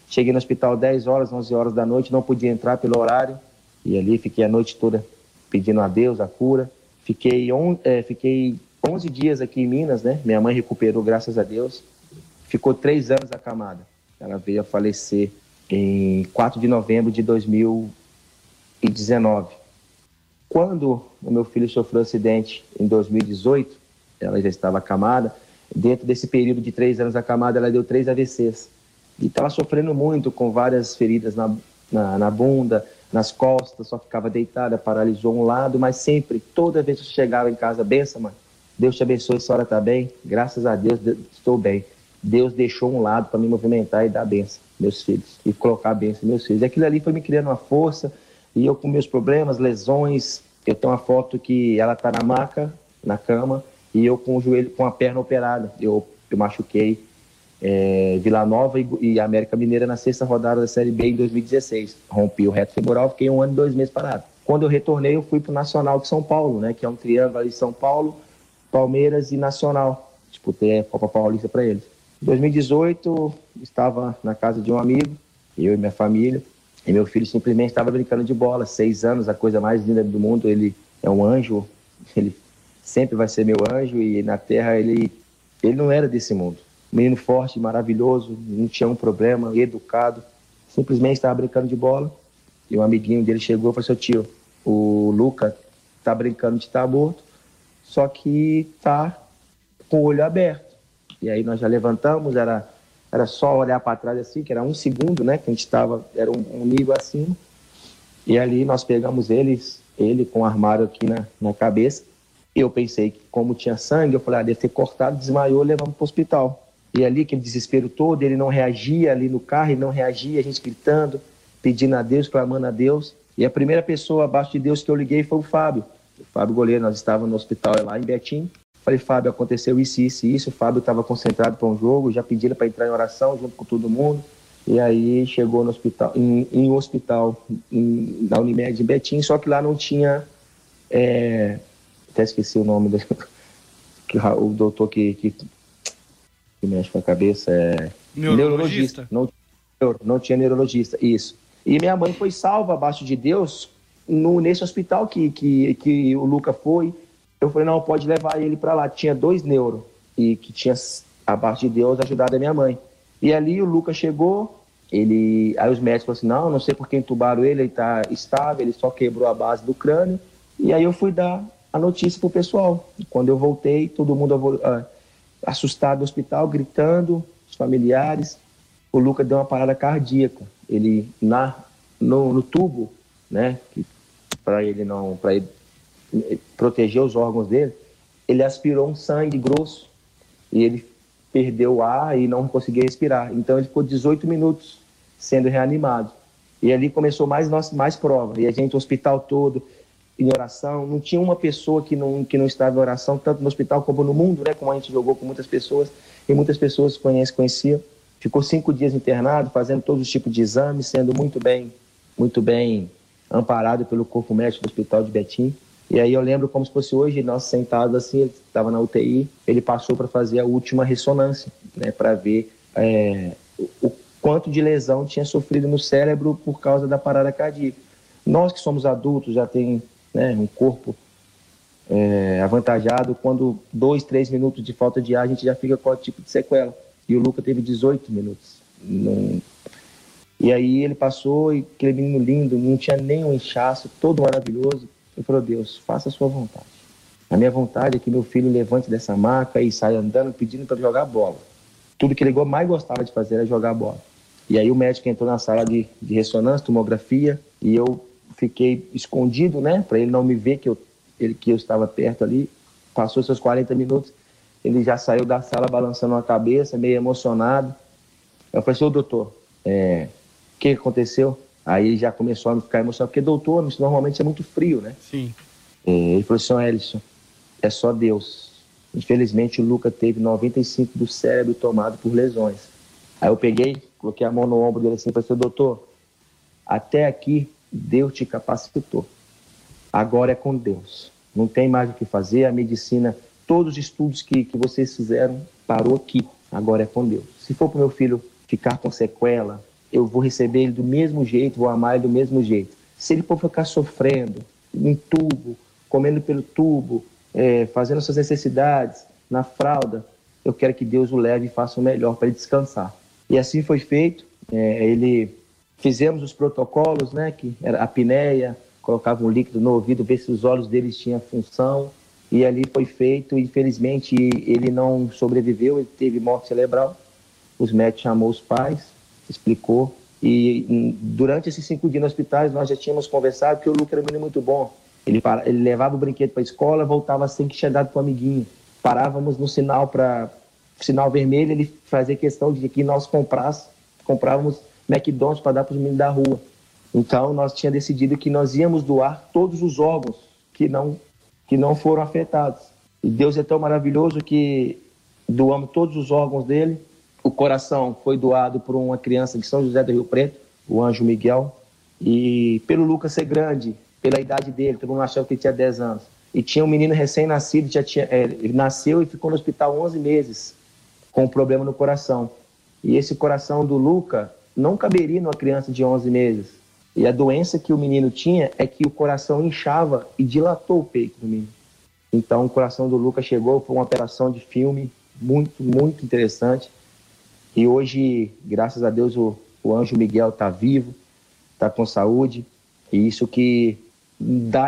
Cheguei no hospital 10 horas, 11 horas da noite, não podia entrar pelo horário. E ali fiquei a noite toda pedindo a Deus a cura. Fiquei, on, é, fiquei 11 dias aqui em Minas, né? Minha mãe recuperou, graças a Deus. Ficou três anos acamada. Ela veio a falecer em 4 de novembro de 2019. Quando o meu filho sofreu um acidente em 2018, ela já estava acamada. Dentro desse período de três anos acamada, ela deu três AVCs. E estava sofrendo muito, com várias feridas na, na, na, bunda, nas costas, só ficava deitada, paralisou um lado, mas sempre, toda vez que chegava em casa, benção, mãe, Deus te abençoe, a senhora está bem? Graças a Deus, estou bem. Deus deixou um lado para me movimentar e dar benção, meus filhos, e colocar a benção meus filhos. E aquilo ali foi me criando uma força, e eu com meus problemas, lesões, eu tenho uma foto que ela está na maca, na cama, e eu com o joelho, com a perna operada. Eu, eu machuquei é, Vila Nova e, e, América Mineira na sexta rodada da Série B em 2016. Rompi o reto femoral, fiquei um ano e dois meses parado. Quando eu retornei, eu fui para o Nacional de São Paulo, né, que é um triângulo ali São Paulo, Palmeiras e Nacional. Disputei a Copa Paulista para eles. Em 2018, estava na casa de um amigo, eu e minha família, e meu filho simplesmente estava brincando de bola, seis anos, a coisa mais linda do mundo. Ele é um anjo, ele sempre vai ser meu anjo, e na terra ele, ele não era desse mundo menino forte, maravilhoso, não tinha um problema, educado. Simplesmente estava brincando de bola. E um amiguinho dele chegou e falou assim, tio, o Luca tá brincando de estar morto, só que tá com o olho aberto. E aí nós já levantamos, era, era só olhar para trás assim, que era um segundo, né? Que a gente estava, era um, um, nível acima. E ali nós pegamos eles, ele com o armário aqui na, na cabeça. Eu pensei que como tinha sangue, eu falei, ah, deve ter cortado, desmaiou, levamos para o hospital. E ali, aquele desespero todo, ele não reagia ali no carro, ele não reagia, a gente gritando, pedindo a Deus, clamando a Deus. E a primeira pessoa abaixo de Deus que eu liguei foi o Fábio. O Fábio Goleiro, nós estávamos no hospital lá em Betim. Falei, Fábio, aconteceu isso, isso isso. O Fábio estava concentrado para um jogo, já pediram para entrar em oração junto com todo mundo. E aí chegou no hospital, em, em hospital em, na Unimed em Betim, só que lá não tinha. É, até esqueci o nome do [LAUGHS] que, o doutor que, que que mexe com a cabeça é neurologista. neurologista. Não, não tinha neurologista, isso. E minha mãe foi salva abaixo de Deus no, nesse hospital que, que, que o Luca foi. Eu falei, não, pode levar ele para lá. Tinha dois neuro e que tinha, abaixo de Deus, ajudado a minha mãe. E ali o Luca chegou, ele, aí os médicos falaram assim, não, não sei por que entubaram ele, ele está estável, ele só quebrou a base do crânio. E aí eu fui dar a notícia pro pessoal. Quando eu voltei, todo mundo assustado no hospital, gritando, os familiares. O Lucas deu uma parada cardíaca. Ele, na, no, no tubo, né, para ele não, para ele proteger os órgãos dele, ele aspirou um sangue grosso e ele perdeu o ar e não conseguia respirar. Então ele ficou 18 minutos sendo reanimado. E ali começou mais mais prova. E a gente, o hospital todo, em oração. Não tinha uma pessoa que não, que não estava em oração, tanto no hospital como no mundo, né? Como a gente jogou com muitas pessoas. E muitas pessoas conhecem, conheciam. Ficou cinco dias internado, fazendo todos os tipos de exames, sendo muito bem, muito bem amparado pelo corpo médico do hospital de Betim. E aí eu lembro como se fosse hoje, nós sentados assim, ele estava na UTI, ele passou para fazer a última ressonância, né, para ver é, o quanto de lesão tinha sofrido no cérebro por causa da parada cardíaca. Nós que somos adultos, já tem né, um corpo é, avantajado, quando dois, três minutos de falta de ar, a gente já fica com o tipo de sequela. E o Luca teve 18 minutos. E aí ele passou, e aquele menino lindo, não tinha nenhum inchaço, todo maravilhoso. Ele falou, Deus, faça a sua vontade. A minha vontade é que meu filho levante dessa maca e saia andando pedindo para jogar bola. Tudo que ele mais gostava de fazer era jogar bola. E aí o médico entrou na sala de, de ressonância, tomografia, e eu fiquei escondido, né, para ele não me ver que eu, ele, que eu estava perto ali. Passou seus 40 minutos, ele já saiu da sala balançando a cabeça, meio emocionado. Eu falei assim, ô doutor, é, o que aconteceu? Aí ele já começou a ficar emocionado, porque doutor normalmente é muito frio, né? Sim. É, ele falou assim, Elison, é só Deus. Infelizmente o Luca teve 95 do cérebro tomado por lesões. Aí eu peguei, coloquei a mão no ombro dele assim falei assim, doutor, até aqui Deus te capacitou. Agora é com Deus. Não tem mais o que fazer. A medicina, todos os estudos que, que vocês fizeram, parou aqui. Agora é com Deus. Se for para o meu filho ficar com sequela, eu vou receber ele do mesmo jeito, vou amar ele do mesmo jeito. Se ele for ficar sofrendo, em tubo, comendo pelo tubo, é, fazendo suas necessidades, na fralda, eu quero que Deus o leve e faça o melhor para ele descansar. E assim foi feito. É, ele Fizemos os protocolos, né, que era a apneia, colocava um líquido no ouvido, ver se os olhos deles tinham função, e ali foi feito. Infelizmente, ele não sobreviveu, ele teve morte cerebral. Os médicos chamou os pais, explicou. E hum, durante esses cinco dias no hospital, nós já tínhamos conversado que o Lucas era um menino muito bom. Ele, para, ele levava o brinquedo para a escola, voltava sem que tinha dado para o amiguinho. Parávamos no sinal para sinal vermelho, ele fazia questão de que nós comprássemos, comprávamos McDonald's para dar para os meninos da rua. Então, nós tínhamos decidido que nós íamos doar todos os órgãos que não, que não foram afetados. E Deus é tão maravilhoso que doamos todos os órgãos dele. O coração foi doado por uma criança de São José do Rio Preto, o anjo Miguel. E pelo Lucas ser grande, pela idade dele, todo mundo achava que ele tinha 10 anos. E tinha um menino recém-nascido, já tinha, é, ele nasceu e ficou no hospital 11 meses com um problema no coração. E esse coração do Luca não caberia numa criança de 11 meses. E a doença que o menino tinha é que o coração inchava e dilatou o peito do menino. Então o coração do Lucas chegou, foi uma operação de filme muito, muito interessante. E hoje, graças a Deus, o, o anjo Miguel está vivo, está com saúde. E isso que dá,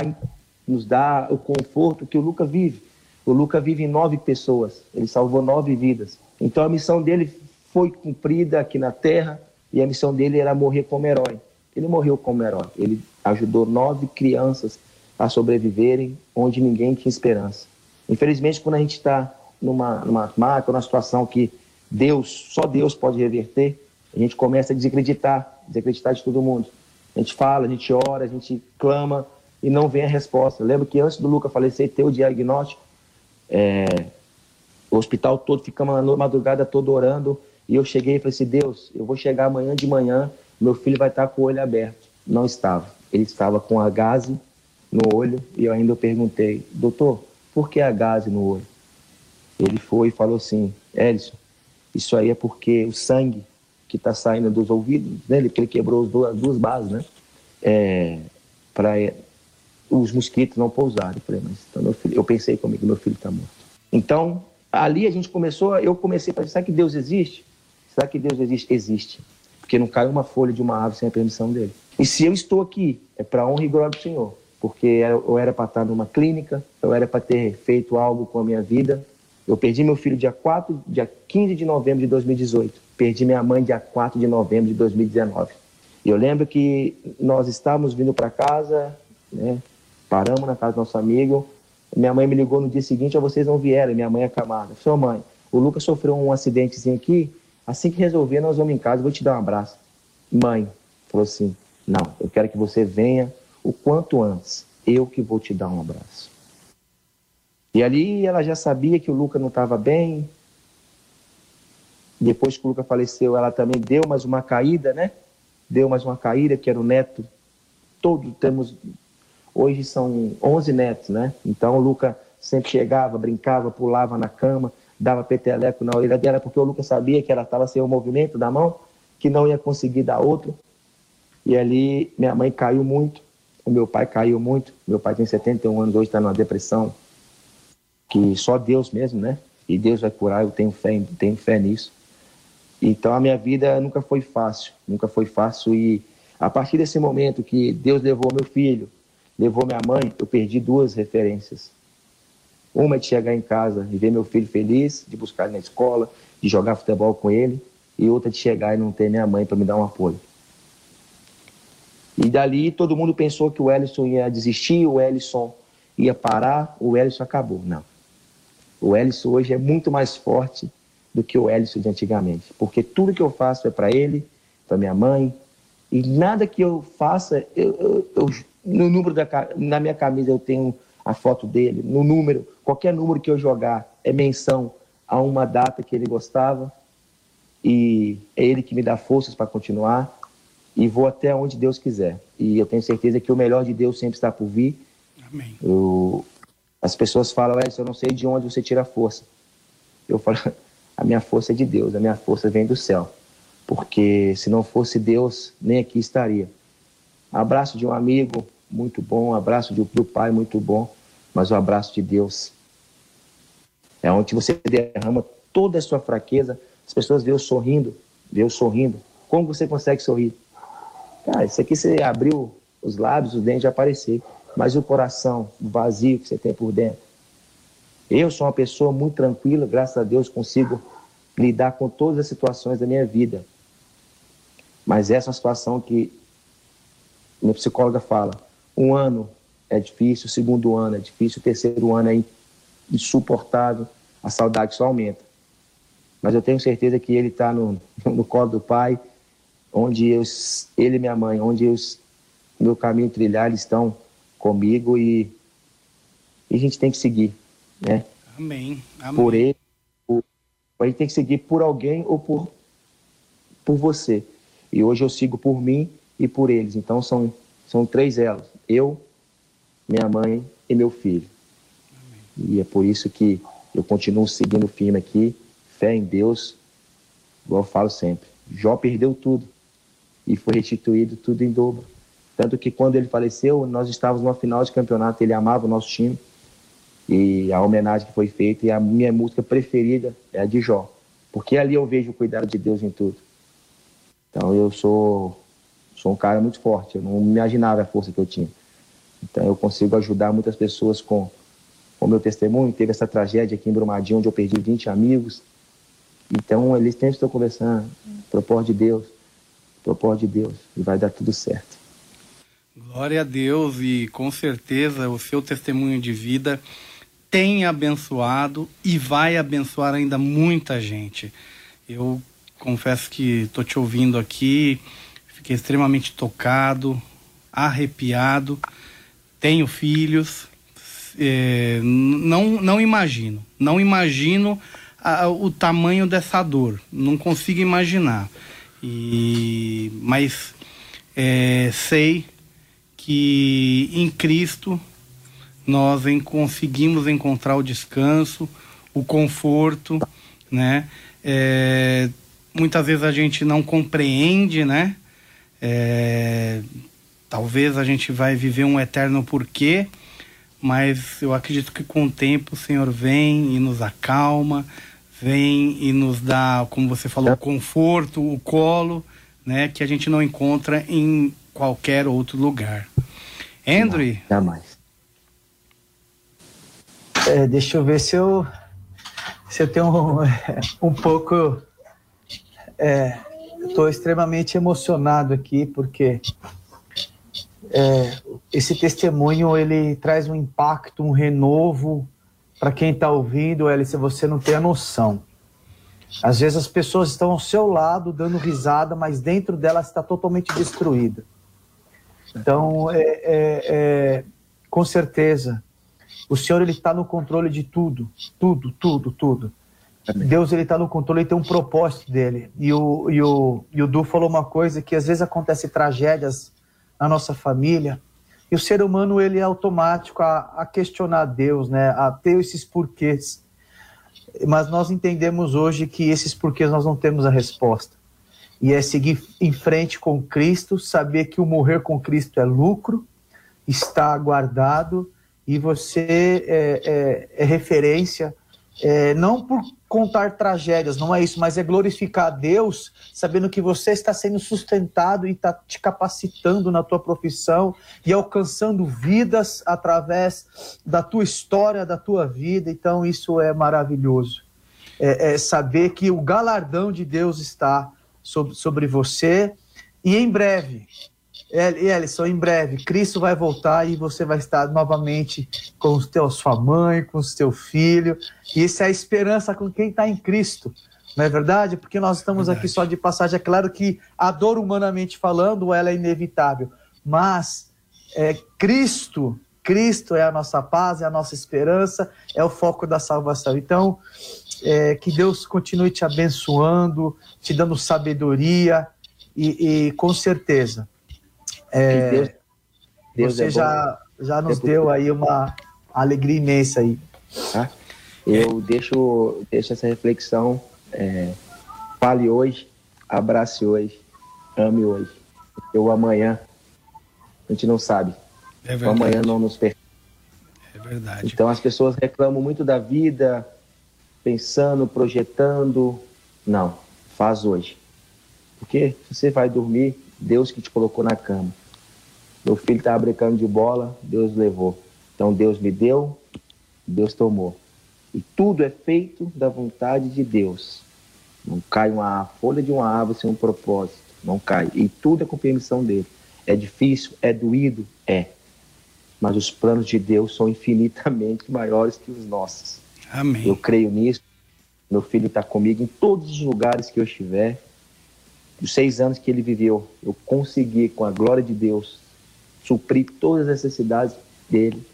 nos dá o conforto que o Lucas vive. O Lucas vive em nove pessoas, ele salvou nove vidas. Então a missão dele foi cumprida aqui na terra e a missão dele era morrer como herói. Ele morreu como herói. Ele ajudou nove crianças a sobreviverem onde ninguém tinha esperança. Infelizmente, quando a gente está numa, numa marca, numa situação que Deus, só Deus pode reverter, a gente começa a desacreditar, desacreditar de todo mundo. A gente fala, a gente ora, a gente clama e não vem a resposta. Lembro que antes do Luca falecer, ter o diagnóstico, é, o hospital todo ficamos a madrugada toda orando e eu cheguei e falei assim: Deus, eu vou chegar amanhã de manhã, meu filho vai estar com o olho aberto. Não estava. Ele estava com a gase no olho e eu ainda perguntei: Doutor, por que a gase no olho? Ele foi e falou assim: Edson, isso aí é porque o sangue que está saindo dos ouvidos dele, porque ele quebrou as duas, as duas bases, né? É, para os mosquitos não pousarem. Eu falei, mas então meu filho, eu pensei comigo, meu filho está morto. Então, ali a gente começou, eu comecei a pensar que Deus existe? Será que Deus existe? Existe. Porque não cai uma folha de uma árvore sem a permissão dele. E se eu estou aqui, é para honra e glória do Senhor. Porque eu era para estar numa clínica, eu era para ter feito algo com a minha vida, Eu perdi meu filho dia 4, dia 15 de novembro de 2018. Perdi minha mãe dia 4 de novembro de 2019. E eu lembro que nós estávamos vindo para casa, né? Paramos na casa do nosso amigo. Minha mãe me ligou no dia seguinte, vocês não vieram, minha mãe é acamada. Sua mãe, o Lucas sofreu um acidentezinho aqui, assim que resolver, nós vamos em casa, vou te dar um abraço. Mãe, falou assim, não, eu quero que você venha o quanto antes, eu que vou te dar um abraço. E ali ela já sabia que o Lucas não estava bem. Depois que o Lucas faleceu, ela também deu mais uma caída, né? Deu mais uma caída, que era o neto. Todos temos. Hoje são 11 netos, né? Então o Lucas sempre chegava, brincava, pulava na cama, dava peteleco na orelha dela, porque o Lucas sabia que ela estava sem o movimento da mão, que não ia conseguir dar outro. E ali minha mãe caiu muito, o meu pai caiu muito. Meu pai tem 71 anos, hoje está numa depressão que só Deus mesmo, né? E Deus vai curar, eu tenho fé, tenho fé nisso. Então a minha vida nunca foi fácil, nunca foi fácil e a partir desse momento que Deus levou meu filho, levou minha mãe, eu perdi duas referências. Uma é de chegar em casa e ver meu filho feliz, de buscar ele na escola, de jogar futebol com ele, e outra de chegar e não ter minha mãe para me dar um apoio. E dali todo mundo pensou que o Ellison ia desistir, o Ellison ia parar, o Ellison acabou. Não. O Ellison hoje é muito mais forte do que o Ellison de antigamente, porque tudo que eu faço é para ele, para minha mãe, e nada que eu faça, eu, eu, eu, no número da na minha camisa eu tenho a foto dele, no número, qualquer número que eu jogar é menção a uma data que ele gostava, e é ele que me dá forças para continuar, e vou até onde Deus quiser. E eu tenho certeza que o melhor de Deus sempre está por vir. Amém. Eu, as pessoas falam, Edson, eu não sei de onde você tira a força. Eu falo, a minha força é de Deus, a minha força vem do céu. Porque se não fosse Deus, nem aqui estaria. Abraço de um amigo muito bom, abraço de, do pai muito bom, mas o abraço de Deus é onde você derrama toda a sua fraqueza. As pessoas veem eu sorrindo, veem sorrindo. Como você consegue sorrir? Cara, isso aqui você abriu os lábios, os dentes já aparecer mas o coração vazio que você tem por dentro. Eu sou uma pessoa muito tranquila, graças a Deus consigo lidar com todas as situações da minha vida. Mas essa é situação que minha psicóloga fala: um ano é difícil, o segundo ano é difícil, o terceiro ano é insuportável, a saudade só aumenta. Mas eu tenho certeza que ele está no, [LAUGHS] no colo do pai, onde eu, ele e minha mãe, onde eu, meu caminho trilhar, eles estão comigo e, e a gente tem que seguir, né? Amém. Amém. Por ele, por, a gente tem que seguir por alguém ou por, por você. E hoje eu sigo por mim e por eles. Então são, são três elos: eu, minha mãe e meu filho. Amém. E é por isso que eu continuo seguindo firme aqui, fé em Deus, igual eu falo sempre. Jó perdeu tudo e foi restituído tudo em dobro. Tanto que quando ele faleceu, nós estávamos numa final de campeonato, ele amava o nosso time. E a homenagem que foi feita, e a minha música preferida é a de Jó. Porque ali eu vejo o cuidado de Deus em tudo. Então eu sou, sou um cara muito forte, eu não imaginava a força que eu tinha. Então eu consigo ajudar muitas pessoas com o meu testemunho. Teve essa tragédia aqui em Brumadinho, onde eu perdi 20 amigos. Então eles sempre estão conversando, propósito de Deus, propósito de Deus, e vai dar tudo certo. Glória a Deus e com certeza o seu testemunho de vida tem abençoado e vai abençoar ainda muita gente. Eu confesso que estou te ouvindo aqui, fiquei extremamente tocado, arrepiado. Tenho filhos, é, não, não imagino, não imagino a, o tamanho dessa dor, não consigo imaginar. E, mas é, sei que em Cristo nós em, conseguimos encontrar o descanso, o conforto, né? É, muitas vezes a gente não compreende, né? É, talvez a gente vai viver um eterno porquê, mas eu acredito que com o tempo o Senhor vem e nos acalma, vem e nos dá, como você falou, o conforto, o colo, né? Que a gente não encontra em qualquer outro lugar. Andrew? Jamais. É, deixa eu ver se eu se eu tenho um, [LAUGHS] um pouco. Estou é, extremamente emocionado aqui, porque é, esse testemunho ele traz um impacto, um renovo para quem está ouvindo, se você não tem a noção. Às vezes as pessoas estão ao seu lado dando risada, mas dentro dela está totalmente destruída. Então, é, é, é, com certeza, o Senhor ele está no controle de tudo, tudo, tudo, tudo. Amém. Deus ele está no controle, ele tem um propósito dele. E o, e, o, e o Du falou uma coisa que às vezes acontece tragédias na nossa família e o ser humano ele é automático a, a questionar Deus, né? A ter esses porquês. Mas nós entendemos hoje que esses porquês nós não temos a resposta. E é seguir em frente com Cristo, saber que o morrer com Cristo é lucro, está guardado e você é, é, é referência, é, não por contar tragédias, não é isso, mas é glorificar a Deus, sabendo que você está sendo sustentado e está te capacitando na tua profissão e alcançando vidas através da tua história, da tua vida. Então, isso é maravilhoso. É, é saber que o galardão de Deus está sobre, sobre você e em breve Ellison, em breve, Cristo vai voltar e você vai estar novamente com os teus, sua mãe, com o seu filho. E isso é a esperança com quem está em Cristo. Não é verdade? Porque nós estamos verdade. aqui só de passagem. É claro que a dor, humanamente falando, ela é inevitável. Mas é, Cristo, Cristo é a nossa paz, é a nossa esperança, é o foco da salvação. Então, é, que Deus continue te abençoando, te dando sabedoria e, e com certeza é, Deus, Deus você é já, já nos deu aí uma alegria imensa aí. Tá? Eu deixo, deixo essa reflexão. É, fale hoje, abrace hoje, ame hoje. Porque o amanhã a gente não sabe. É o amanhã não nos pertence. É verdade. Então as pessoas reclamam muito da vida, pensando, projetando. Não, faz hoje. Porque você vai dormir, Deus que te colocou na cama. Meu filho estava brincando de bola, Deus levou. Então Deus me deu, Deus tomou. E tudo é feito da vontade de Deus. Não cai uma folha de uma árvore sem um propósito. Não cai. E tudo é com permissão dele. É difícil? É doído? É. Mas os planos de Deus são infinitamente [LAUGHS] maiores que os nossos. Amém. Eu creio nisso. Meu filho está comigo em todos os lugares que eu estiver dos seis anos que ele viveu, eu consegui, com a glória de Deus, suprir todas as necessidades dele.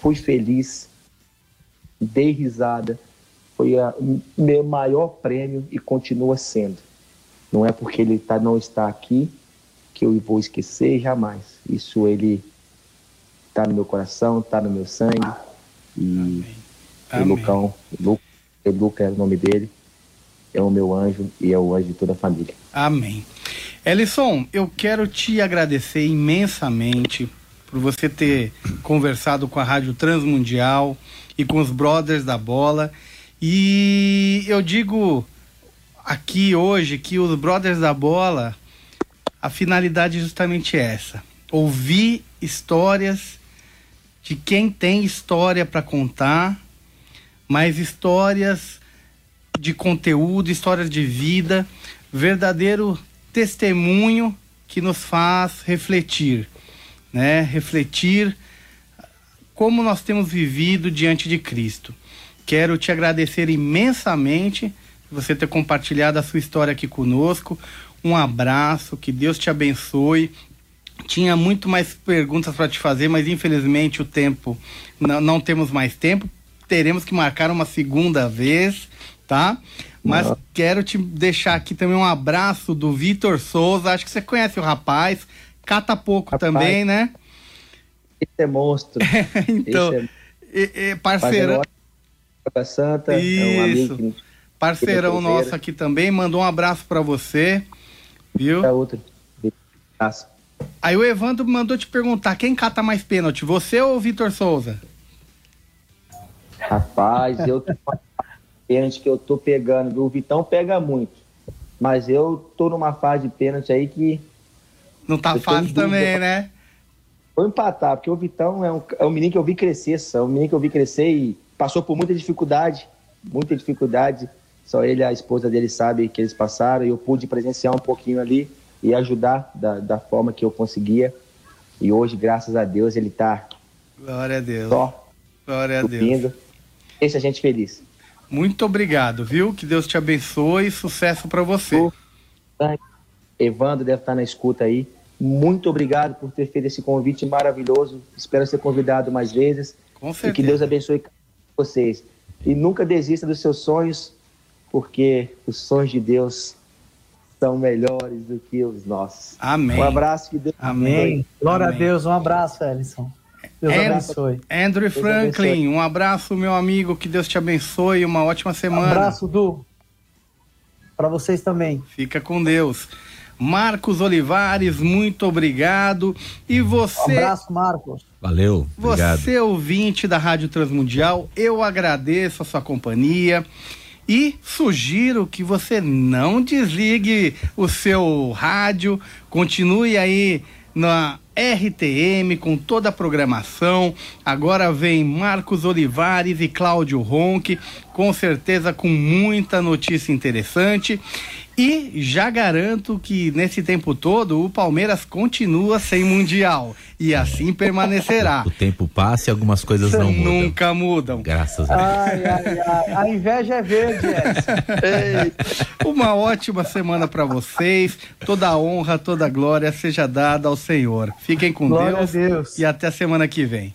Fui feliz, dei risada, foi o meu maior prêmio e continua sendo. Não é porque ele tá, não está aqui que eu vou esquecer jamais. Isso ele está no meu coração, está no meu sangue. E Amém. o Lucão, Luca é o nome dele, é o meu anjo e é o anjo de toda a família. Amém. Ellison, eu quero te agradecer imensamente por você ter conversado com a Rádio Transmundial e com os Brothers da Bola. E eu digo aqui hoje que os Brothers da Bola, a finalidade é justamente essa: ouvir histórias de quem tem história para contar, mas histórias de conteúdo, histórias de vida, verdadeiro testemunho que nos faz refletir, né? Refletir como nós temos vivido diante de Cristo. Quero te agradecer imensamente por você ter compartilhado a sua história aqui conosco. Um abraço, que Deus te abençoe. Tinha muito mais perguntas para te fazer, mas infelizmente o tempo não, não temos mais tempo. Teremos que marcar uma segunda vez tá? Mas quero te deixar aqui também um abraço do Vitor Souza. Acho que você conhece o rapaz. Cata pouco rapaz, também, né? Esse é monstro. [LAUGHS] então, é... E, e, parceirão. Santa, Isso. É um. Parceirão nosso aqui também. Mandou um abraço para você. Viu? É outro. Aí o Evandro mandou te perguntar: quem cata mais pênalti, você ou o Vitor Souza? Rapaz, eu pênalti que eu tô pegando, O Vitão pega muito. Mas eu tô numa fase de pênalti aí que. Não tá fácil também, né? Vou empatar, porque o Vitão é um, é um menino que eu vi crescer, é um menino que eu vi crescer e passou por muita dificuldade. muita dificuldade. Só ele e a esposa dele sabem que eles passaram. E eu pude presenciar um pouquinho ali e ajudar da, da forma que eu conseguia. E hoje, graças a Deus, ele está Glória a Deus. só Glória a Deus. Deixa a gente feliz. Muito obrigado, viu? Que Deus te abençoe e sucesso para você. Evandro deve estar na escuta aí. Muito obrigado por ter feito esse convite maravilhoso. Espero ser convidado mais vezes. Com E que certeza. Deus abençoe vocês. E nunca desista dos seus sonhos, porque os sonhos de Deus são melhores do que os nossos. Amém. Um abraço, que Deus Amém. abençoe. Glória Amém. a Deus, um abraço, Ellison. Deus É, abençoe. Andrew Franklin, abençoe. um abraço, meu amigo. Que Deus te abençoe. Uma ótima Um semana. abraço, Du. Para vocês também. Fica com Deus. Marcos Olivares, muito obrigado. E Um você, abraço, Marcos. Valeu, obrigado. você ouvinte da Rádio Transmundial, eu agradeço a sua companhia e sugiro que você não desligue o seu rádio, continue aí na RTM com toda a programação. Agora vem Marcos Olivares e Cláudio Ronque, com certeza com muita notícia interessante. E já garanto que nesse tempo todo o Palmeiras continua sem mundial e assim permanecerá. O tempo passa e algumas coisas não mudam. Nunca mudam. Graças a Deus. Ai, ai, ai. A inveja é verde. Uma ótima semana para vocês. Toda a honra, toda a glória seja dada ao Senhor. Fiquem com Deus, a Deus. e até semana que vem.